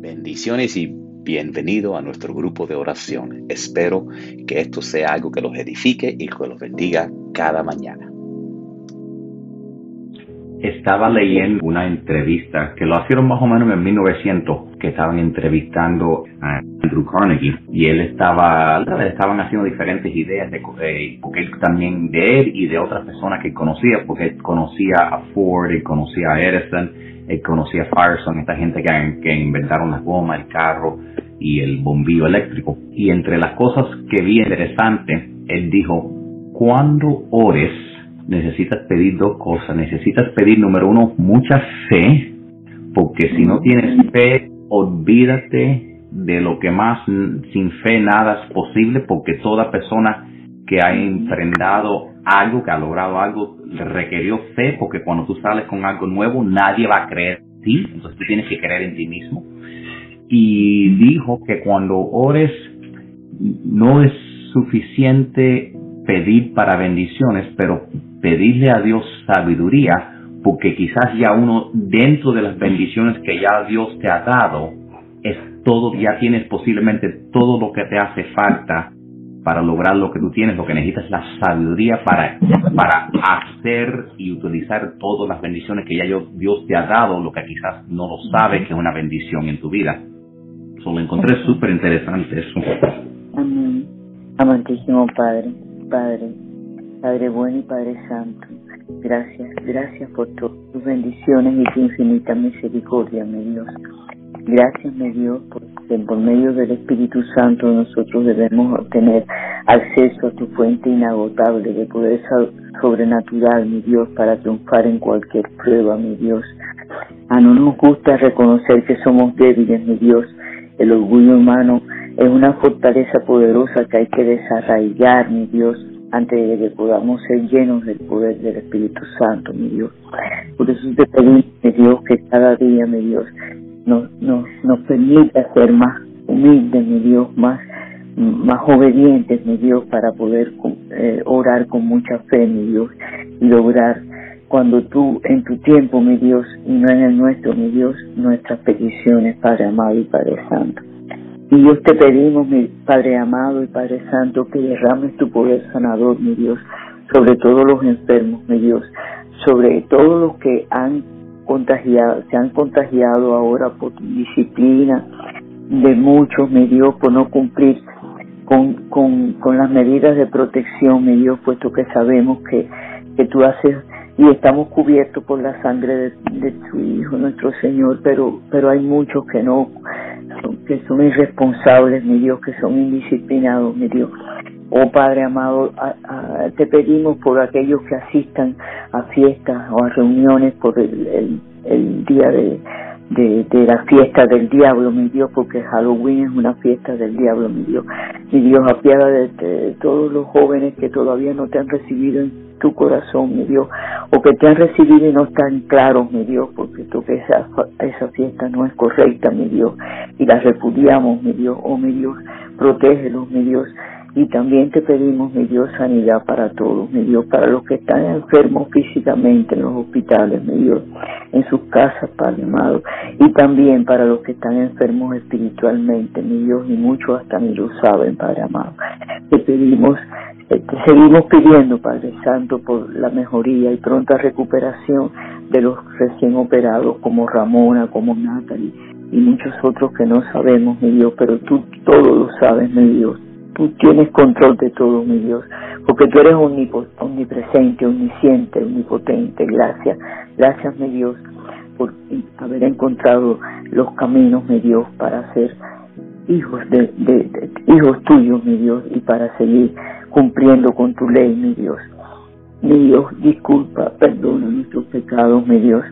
Bendiciones y bienvenido a nuestro grupo de oración. Espero que esto sea algo que los edifique y que los bendiga cada mañana. Estaba leyendo una entrevista que lo hicieron más o menos en 1900, que estaban entrevistando a Andrew Carnegie y él estaba, estaban haciendo diferentes ideas de, eh, porque él también de él y de otras personas que conocía, porque él conocía a Ford, y conocía a Edison, él conocía a Firestone, esta gente que, que inventaron las gomas, el carro y el bombillo eléctrico. Y entre las cosas que vi interesante, él dijo, cuando ores, necesitas pedir dos cosas. Necesitas pedir, número uno, mucha fe, porque si no tienes fe, olvídate de lo que más, sin fe nada es posible, porque toda persona que ha enfrentado algo, que ha logrado algo, requirió fe, porque cuando tú sales con algo nuevo, nadie va a creer en ti, entonces tú tienes que creer en ti mismo. Y dijo que cuando ores, no es suficiente pedir para bendiciones, pero pedirle a Dios sabiduría, porque quizás ya uno dentro de las bendiciones que ya Dios te ha dado, es todo, ya tienes posiblemente todo lo que te hace falta para lograr lo que tú tienes, lo que necesitas es la sabiduría para, para hacer y utilizar todas las bendiciones que ya Dios te ha dado, lo que quizás no lo sabes que es una bendición en tu vida. Eso lo encontré súper interesante eso. Amén. Amantísimo Padre, Padre, Padre bueno y Padre santo, gracias, gracias por todas tus bendiciones y tu infinita misericordia, mi Dios. Gracias, mi Dios, porque por medio del Espíritu Santo nosotros debemos obtener acceso a tu fuente inagotable de poder sobrenatural, mi Dios, para triunfar en cualquier prueba, mi Dios. A no nos gusta reconocer que somos débiles, mi Dios. El orgullo humano es una fortaleza poderosa que hay que desarraigar, mi Dios, antes de que podamos ser llenos del poder del Espíritu Santo, mi Dios. Por eso te pedimos, mi Dios, que cada día, mi Dios, nos, nos, nos permita ser más humildes, mi Dios, más, más obedientes, mi Dios, para poder eh, orar con mucha fe, mi Dios, y lograr cuando tú, en tu tiempo, mi Dios, y no en el nuestro, mi Dios, nuestras peticiones, Padre amado y Padre Santo. Y Dios te pedimos, mi Padre amado y Padre Santo, que derrames tu poder sanador, mi Dios, sobre todos los enfermos, mi Dios, sobre todos los que han contagiado, se han contagiado ahora por tu disciplina de muchos, mi Dios, por no cumplir con, con, con las medidas de protección, mi Dios, puesto que sabemos que, que tú haces y estamos cubiertos por la sangre de, de, tu Hijo, nuestro Señor, pero, pero hay muchos que no, que son irresponsables, mi Dios, que son indisciplinados, mi Dios. Oh Padre amado, te pedimos por aquellos que asistan a fiestas o a reuniones por el, el, día de, de, la fiesta del diablo, mi Dios, porque Halloween es una fiesta del diablo, mi Dios. Mi Dios, apiada de, de todos los jóvenes que todavía no te han recibido en tu corazón, mi Dios, o que te han recibido y no están claros, mi Dios, porque tú que esa, esa fiesta no es correcta, mi Dios, y la repudiamos, mi Dios, oh mi Dios, protégelos, mi Dios, y también te pedimos, mi Dios, sanidad para todos, mi Dios, para los que están enfermos físicamente en los hospitales, mi Dios, en sus casas, Padre amado, y también para los que están enfermos espiritualmente, mi Dios, y muchos hasta ni lo saben, Padre amado. Te pedimos te seguimos pidiendo, Padre Santo, por la mejoría y pronta recuperación de los recién operados como Ramona, como Natalie y muchos otros que no sabemos, mi Dios, pero tú todo lo sabes, mi Dios. Tú tienes control de todo, mi Dios, porque tú eres omnipresente, omnisciente, omnipotente. Gracias, gracias, mi Dios, por haber encontrado los caminos, mi Dios, para ser hijos de, de hijos tuyos, mi Dios, y para seguir cumpliendo con tu ley, mi Dios. Mi Dios, disculpa, perdona nuestros pecados, mi Dios,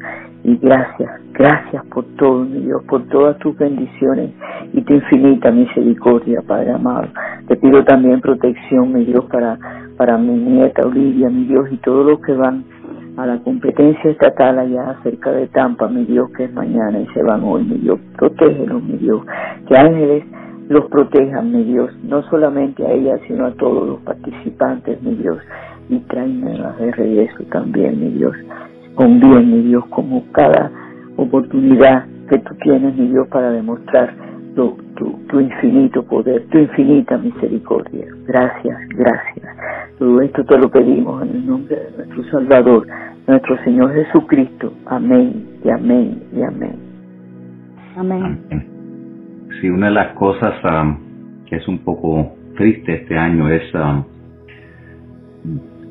y gracias, gracias por todo, mi Dios, por todas tus bendiciones y tu infinita misericordia, Padre amado. Te pido también protección, mi Dios, para, para mi nieta Olivia, mi Dios, y todos los que van a la competencia estatal allá cerca de Tampa, mi Dios, que es mañana y se van hoy, mi Dios. Protégelos, mi Dios. Que ángeles los protejan, mi Dios, no solamente a ella, sino a todos los participantes, mi Dios, y tráeme de regreso también, mi Dios, con bien, mi Dios, como cada oportunidad que tú tienes, mi Dios, para demostrar tu, tu, infinito poder, tu infinita misericordia. Gracias, gracias. Todo esto te lo pedimos en el nombre de nuestro Salvador, nuestro Señor Jesucristo. Amén y amén y amén. Amén. Sí, una de las cosas um, que es un poco triste este año es um,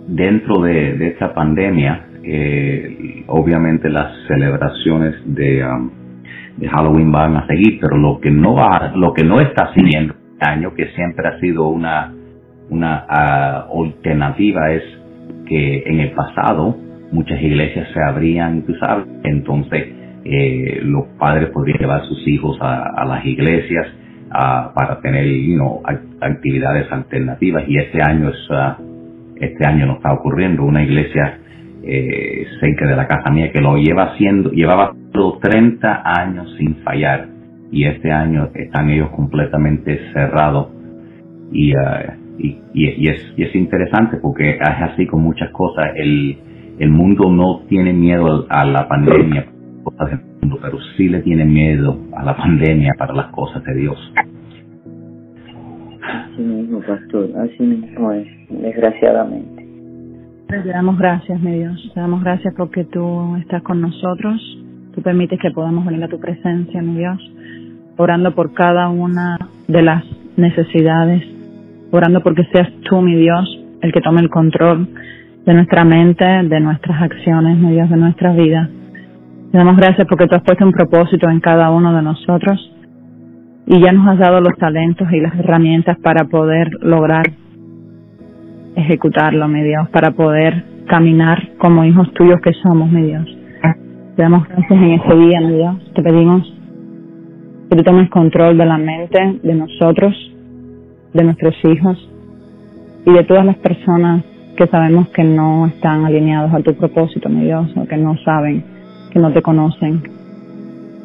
dentro de, esta pandemia, eh, obviamente las celebraciones de, um, de Halloween van a seguir, pero lo que no va, lo que no está siguiendo este año, que siempre ha sido una una uh, alternativa es que en el pasado muchas iglesias se abrían, tú sabes, entonces eh, los padres podrían llevar a sus hijos a, las iglesias para tener actividades alternativas y este año es uh, este año no está ocurriendo. Una iglesia eh, cerca de la casa mía que lo lleva haciendo llevaba 30 años sin fallar y este año están ellos completamente cerrados y, uh, y, es, y es interesante porque es así con muchas cosas el, el mundo no tiene miedo a la pandemia pero sí le tiene miedo a la pandemia para las cosas de Dios. Así mismo, pastor, así mismo es, desgraciadamente. Te damos gracias, mi Dios, te damos gracias porque tú estás con nosotros, tú permites que podamos venir a tu presencia, mi Dios, orando por cada una de las necesidades, orando porque seas tú, mi Dios, el que tome el control de nuestra mente, de nuestras acciones, mi Dios, de nuestra vida. Te damos gracias porque tú has puesto un propósito en cada uno de nosotros y ya nos has dado los talentos y las herramientas para poder lograr ejecutarlo, mi Dios, para poder caminar como hijos tuyos que somos, mi Dios. Te damos gracias en este día, mi Dios. Te pedimos que tú tomes control de la mente de nosotros, de nuestros hijos y de todas las personas que sabemos que no están alineados a tu propósito, mi Dios, o que no saben que no te conocen.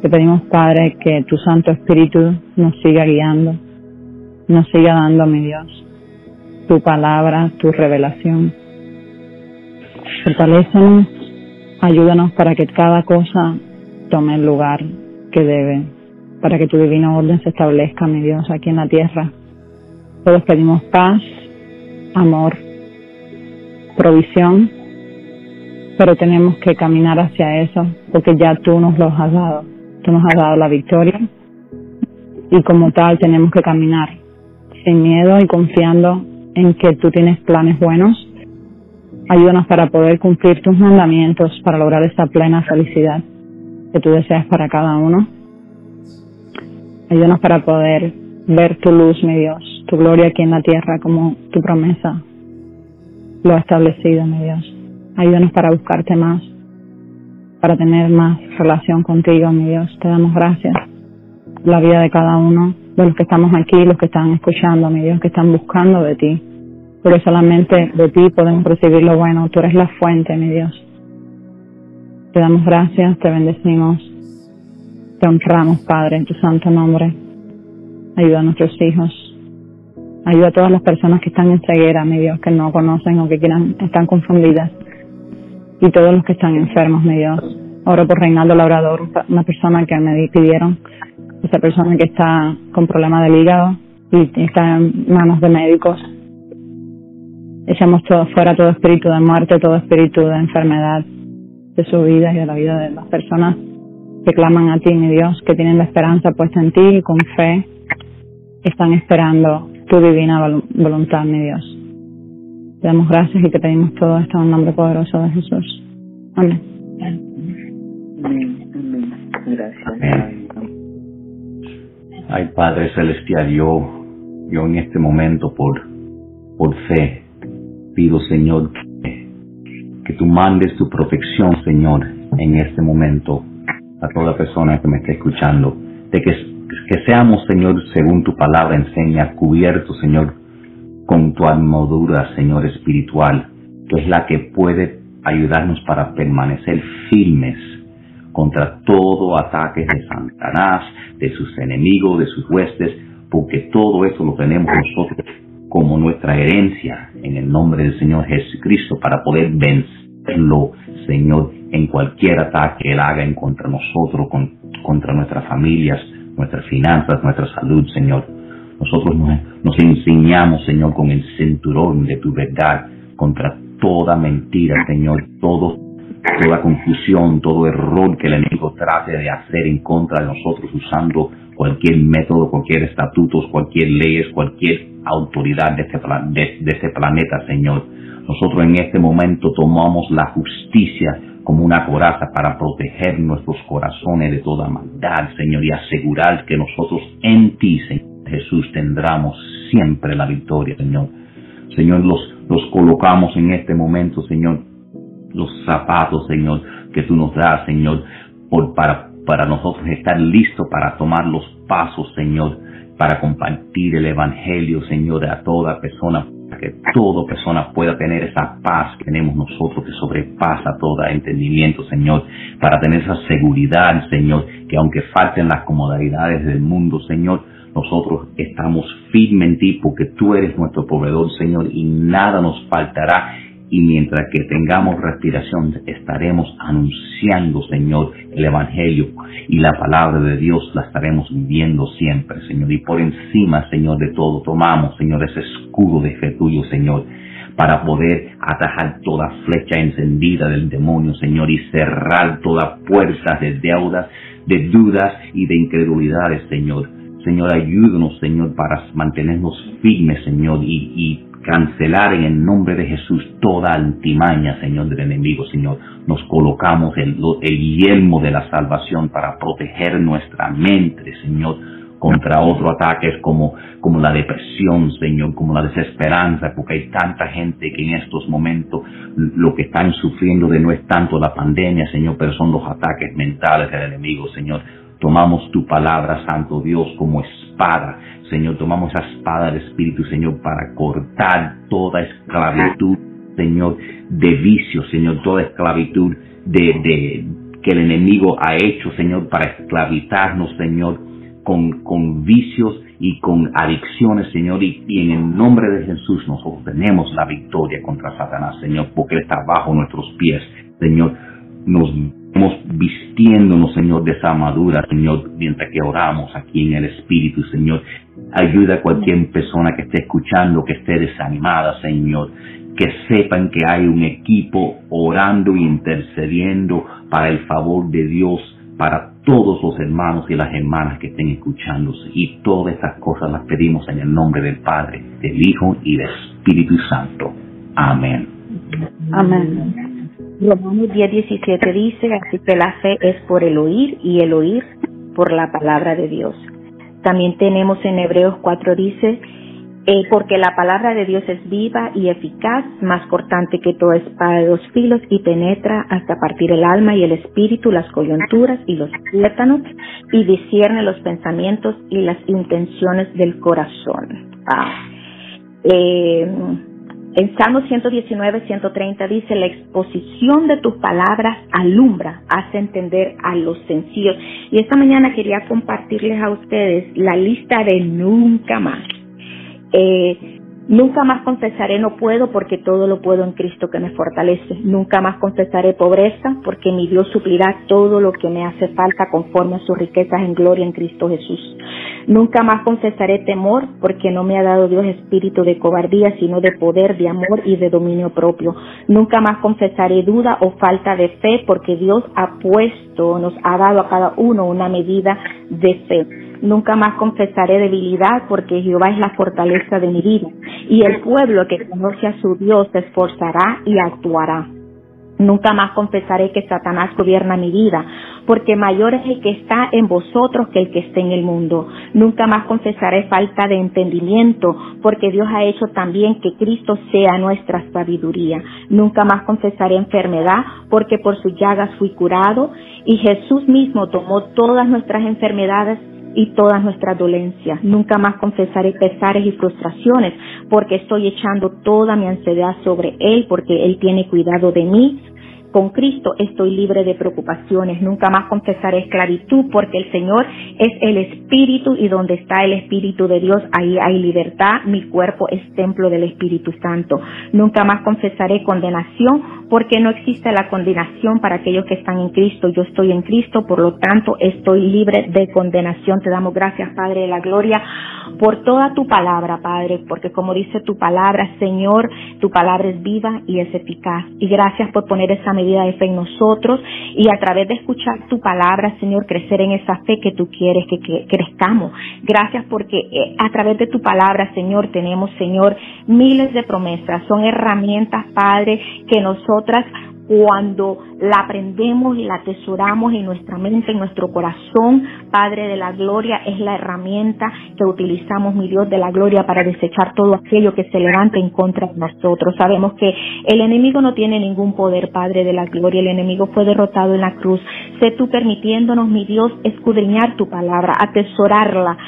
Te pedimos, Padre, que tu Santo Espíritu nos siga guiando, nos siga dando, mi Dios, tu palabra, tu revelación. Fortalécenos, ayúdanos para que cada cosa tome el lugar que debe, para que tu divino orden se establezca, mi Dios, aquí en la tierra. Todos pedimos paz, amor, provisión pero tenemos que caminar hacia eso porque ya tú nos lo has dado. Tú nos has dado la victoria y como tal tenemos que caminar sin miedo y confiando en que tú tienes planes buenos. Ayúdanos para poder cumplir tus mandamientos para lograr esa plena felicidad que tú deseas para cada uno. Ayúdanos para poder ver tu luz, mi Dios, tu gloria aquí en la tierra como tu promesa lo ha establecido, mi Dios. Ayúdanos para buscarte más, para tener más relación contigo, mi Dios. Te damos gracias. La vida de cada uno los que estamos aquí, los que están escuchando, mi Dios, que están buscando de ti. Porque solamente de ti podemos recibir lo bueno. Tú eres la fuente, mi Dios. Te damos gracias, te bendecimos. Te honramos, Padre, en tu santo nombre. Ayuda a nuestros hijos. Ayuda a todas las personas que están en ceguera, mi Dios, que no conocen o que quieran, están confundidas y todos los que están enfermos, mi Dios. Oro por Reinaldo Labrador, una persona que me pidieron, esa persona que está con problemas del hígado y está en manos de médicos. Echamos todo, fuera todo espíritu de muerte, todo espíritu de enfermedad de su vida y de la vida de las personas que claman a ti, mi Dios, que tienen la esperanza puesta en ti y con fe están esperando tu divina voluntad, mi Dios. Te damos gracias y te pedimos todo esto en el nombre poderoso de Jesús. Amén. Amén. Amén. Gracias. Ay, Padre Celestial, yo, yo en este momento por, por fe pido, Señor, que, que tú mandes tu protección, Señor, en este momento a toda persona que me esté escuchando, de que, que seamos, Señor, según tu palabra enseña, cubiertos, Señor, con tu armadura, Señor espiritual, que es la que puede ayudarnos para permanecer firmes contra todo ataque de Satanás, de sus enemigos, de sus huestes, porque todo eso lo tenemos nosotros como nuestra herencia en el nombre del Señor Jesucristo para poder protegerlo, Señor, en cualquier ataque que Él haga en contra nosotros, contra nuestras familias, nuestras finanzas, nuestra salud, Señor. Nosotros nos, enseñamos, Señor, con el cinturón de tu verdad contra toda mentira, Señor, todo, toda confusión, todo error que el enemigo trate de hacer en contra de nosotros usando cualquier método, cualquier estatuto, cualquier leyes, cualquier autoridad de este, de este planeta, Señor. Nosotros en este momento tomamos la justicia como una coraza para proteger nuestros corazones de toda maldad, Señor, y asegurar que nosotros en ti, Señor Jesús, tendremos siempre la victoria, Señor. Señor, los, los colocamos en este momento, Señor, los zapatos, Señor, que tú nos das, Señor, por, para, para nosotros estar listos para tomar los pasos, Señor, para compartir el Evangelio, Señor, a toda persona que toda persona pueda tener esa paz que tenemos nosotros que sobrepasa todo entendimiento, Señor, para tener esa seguridad, Señor, que aunque falten las comodidades del mundo, Señor, nosotros estamos firmes en ti porque tú eres nuestro proveedor, Señor, y nada nos faltará y mientras que tengamos respiración estaremos anunciando, Señor, el Evangelio y la palabra de Dios la estaremos viviendo siempre, Señor. Y por encima, Señor, de todo tomamos, Señor, ese escudo de fe tuyo, Señor, para poder atajar toda flecha encendida del demonio, Señor, y cerrar toda puerta de deudas, de dudas y de incredulidades, Señor. Señor, ayúdanos, Señor, para mantenernos firmes, Señor, y, cancelar en el nombre de Jesús toda antimaña, Señor, del enemigo, Señor. Nos colocamos el, el yelmo de la salvación para proteger nuestra mente, Señor, contra otros ataques como, como la depresión, Señor, como la desesperanza, porque hay tanta gente que en estos momentos lo que están sufriendo de no es tanto la pandemia, Señor, pero son los ataques mentales del enemigo, Señor. Tomamos tu palabra, Santo Dios, como espada Señor, tomamos esa espada del Espíritu, Señor, para cortar toda esclavitud, Señor, de vicio, Señor, toda esclavitud de, que el enemigo ha hecho, Señor, para esclavizarnos, Señor, con, con vicios y con adicciones, Señor, y, y, en el nombre de Jesús nosotros tenemos la victoria contra Satanás, Señor, porque Él está bajo nuestros pies, Señor, nos vistiéndonos, Señor, de esa armadura, Señor, mientras que oramos aquí en el Espíritu, Señor. Ayuda a cualquier persona que esté escuchando, que esté desanimada, Señor. Que sepan que hay un equipo orando e intercediendo para el favor de Dios, para todos los hermanos y las hermanas que estén escuchándose. Y todas estas cosas las pedimos en el nombre del Padre, del Hijo y del Espíritu Santo. Amén. Amén. Romanos 10, 17 dice, así que la fe es por el oír y el oír por la palabra de Dios. También tenemos en Hebreos 4 dice, eh, porque la palabra de Dios es viva y eficaz, más cortante que toda espada de dos filos y penetra hasta partir el alma y el espíritu, las coyunturas y los tuétanos y discierne los pensamientos y las intenciones del corazón. Ah. Eh, en Salmo 119, 130 dice, la exposición de tus palabras alumbra, hace entender a los sencillos. Y esta mañana quería compartirles a ustedes la lista de nunca más. Eh, Nunca más confesaré no puedo porque todo lo puedo en Cristo que me fortalece. Nunca más confesaré pobreza porque mi Dios suplirá todo lo que me hace falta conforme a sus riquezas en gloria en Cristo Jesús. Nunca más confesaré temor porque no me ha dado Dios espíritu de cobardía, sino de poder, de amor y de dominio propio. Nunca más confesaré duda o falta de fe porque Dios ha puesto, nos ha dado a cada uno una medida de fe. Nunca más confesaré debilidad porque Jehová es la fortaleza de mi vida y el pueblo que conoce a su Dios se esforzará y actuará. Nunca más confesaré que Satanás gobierna mi vida, porque mayor es el que está en vosotros que el que está en el mundo. Nunca más confesaré falta de entendimiento, porque Dios ha hecho también que Cristo sea nuestra sabiduría. Nunca más confesaré enfermedad, porque por sus llagas fui curado, y Jesús mismo tomó todas nuestras enfermedades y todas nuestras dolencias. Nunca más confesaré pesares y frustraciones, porque estoy echando toda mi ansiedad sobre Él, porque Él tiene cuidado de mí. Con Cristo estoy libre de preocupaciones. Nunca más confesaré esclavitud porque el Señor es el Espíritu y donde está el Espíritu de Dios, ahí hay libertad. Mi cuerpo es templo del Espíritu Santo. Nunca más confesaré condenación porque no existe la condenación para aquellos que están en Cristo. Yo estoy en Cristo, por lo tanto estoy libre de condenación. Te damos gracias, Padre de la Gloria, por toda tu palabra, Padre, porque como dice tu palabra, Señor, tu palabra es viva y es eficaz. Y gracias por poner esa medida de fe en nosotros y a través de escuchar tu palabra, Señor, crecer en esa fe que tú quieres que, crezcamos. Gracias porque eh, a través de tu palabra, Señor, tenemos, Señor, miles de promesas. Son herramientas, Padre, que nosotras cuando la aprendemos y la atesoramos en nuestra mente, en nuestro corazón, Padre de la Gloria, es la herramienta que utilizamos, mi Dios de la Gloria, para desechar todo aquello que se levanta en contra de nosotros. Sabemos que el enemigo no tiene ningún poder, Padre de la Gloria, el enemigo fue derrotado en la cruz. Sé tú permitiéndonos, mi Dios, escudriñar tu palabra, atesorarla,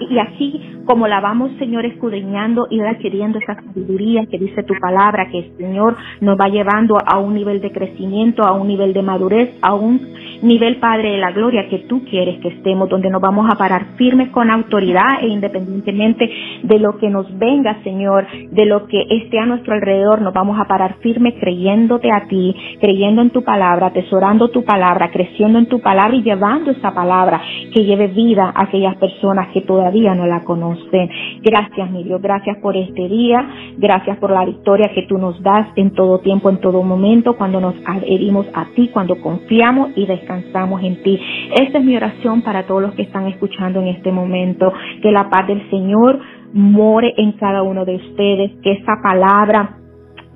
y así como la vamos, Señor, escudriñando y adquiriendo esa sabiduría que dice tu palabra, que Señor nos va llevando a un nivel de crecimiento, a un nivel de madurez, a un nivel, Padre de la Gloria, que tú quieres que estemos, donde nos vamos a parar firmes con autoridad e independientemente de lo que nos venga, Señor, de lo que esté a nuestro alrededor, nos vamos a parar firmes creyéndote a ti, creyendo en tu palabra, atesorando tu palabra, creciendo en tu palabra y llevando esa palabra que lleve vida a aquellas personas que todavía no la conocen. Gracias, mi Dios, gracias por este día, gracias por la victoria que tú nos das en todo tiempo, en todo momento, cuando nos adherimos a ti, cuando confiamos y descansamos en ti. Esta es mi oración para todos los que están escuchando en este momento. Que la paz del Señor more en cada uno de ustedes, que esa palabra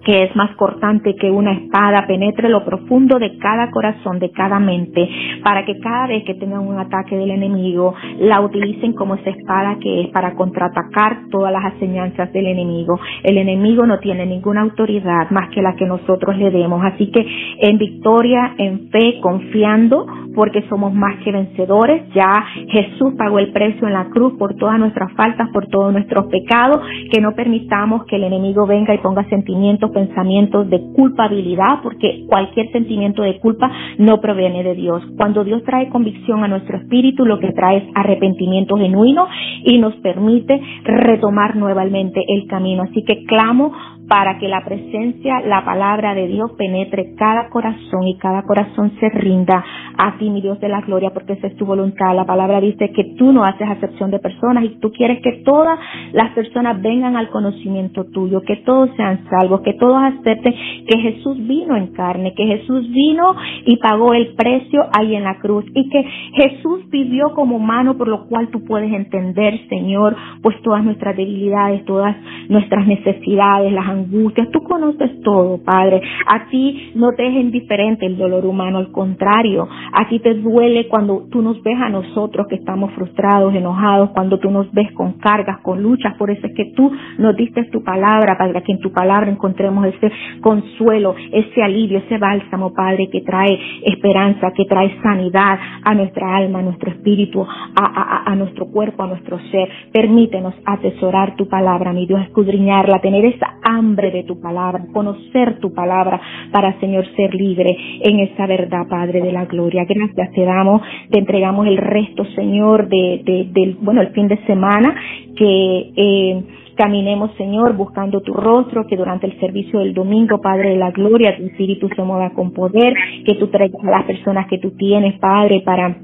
que es más cortante que una espada, penetre lo profundo de cada corazón, de cada mente, para que cada vez que tengan un ataque del enemigo, la utilicen como esa espada que es para contraatacar todas las enseñanzas del enemigo. El enemigo no tiene ninguna autoridad más que la que nosotros le demos. Así que en victoria, en fe, confiando, porque somos más que vencedores. Ya Jesús pagó el precio en la cruz por todas nuestras faltas, por todos nuestros pecados, que no permitamos que el enemigo venga y ponga sentimientos, pensamientos de culpabilidad, porque cualquier sentimiento de culpa no proviene de Dios. Cuando Dios trae convicción a nuestro espíritu, lo que trae es arrepentimiento genuino y nos permite retomar nuevamente el camino. Así que clamo para que la presencia, la palabra de Dios penetre cada corazón y cada corazón se rinda a ti, mi Dios de la gloria, porque esa es tu voluntad. La palabra dice que tú no haces acepción de personas y tú quieres que todas las personas vengan al conocimiento tuyo, que todos sean salvos, que todos acepten que Jesús vino en carne, que Jesús vino y pagó el precio ahí en la cruz y que Jesús vivió como humano, por lo cual tú puedes entender, Señor, pues todas nuestras debilidades, todas nuestras necesidades, las angustias, tú conoces todo, Padre. A ti no te es indiferente el dolor humano, al contrario, a ti te duele cuando tú nos ves a nosotros que estamos frustrados, enojados, cuando tú nos ves con cargas, con luchas, por eso es que tú nos diste tu palabra, para que en tu palabra encontremos ese consuelo, ese alivio, ese bálsamo, Padre, que trae esperanza, que trae sanidad a nuestra alma, a nuestro espíritu, a, a, a nuestro cuerpo, a nuestro ser. Permítenos atesorar tu palabra, mi Dios, escudriñarla, tener esa hambre de tu palabra, conocer tu palabra para, Señor, ser libre en esa verdad, Padre de la gloria. Gracias te damos, te entregamos el resto, Señor, de, de, del, bueno, el fin de semana que eh, caminemos, Señor, buscando tu rostro, que durante el servicio del domingo, Padre de la gloria, tu espíritu se mueva con poder, que tú traigas a las personas que tú tienes, Padre, para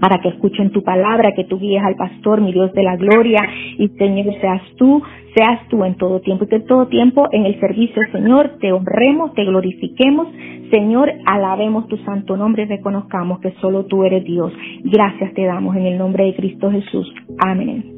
para que escuchen tu palabra, que tú guíes al pastor, mi Dios de la gloria, y Señor, seas tú, seas tú en todo tiempo, y que en todo tiempo en el servicio, Señor, te honremos, te glorifiquemos, Señor, alabemos tu santo nombre y reconozcamos que solo tú eres Dios. Gracias te damos en el nombre de Cristo Jesús. Amén.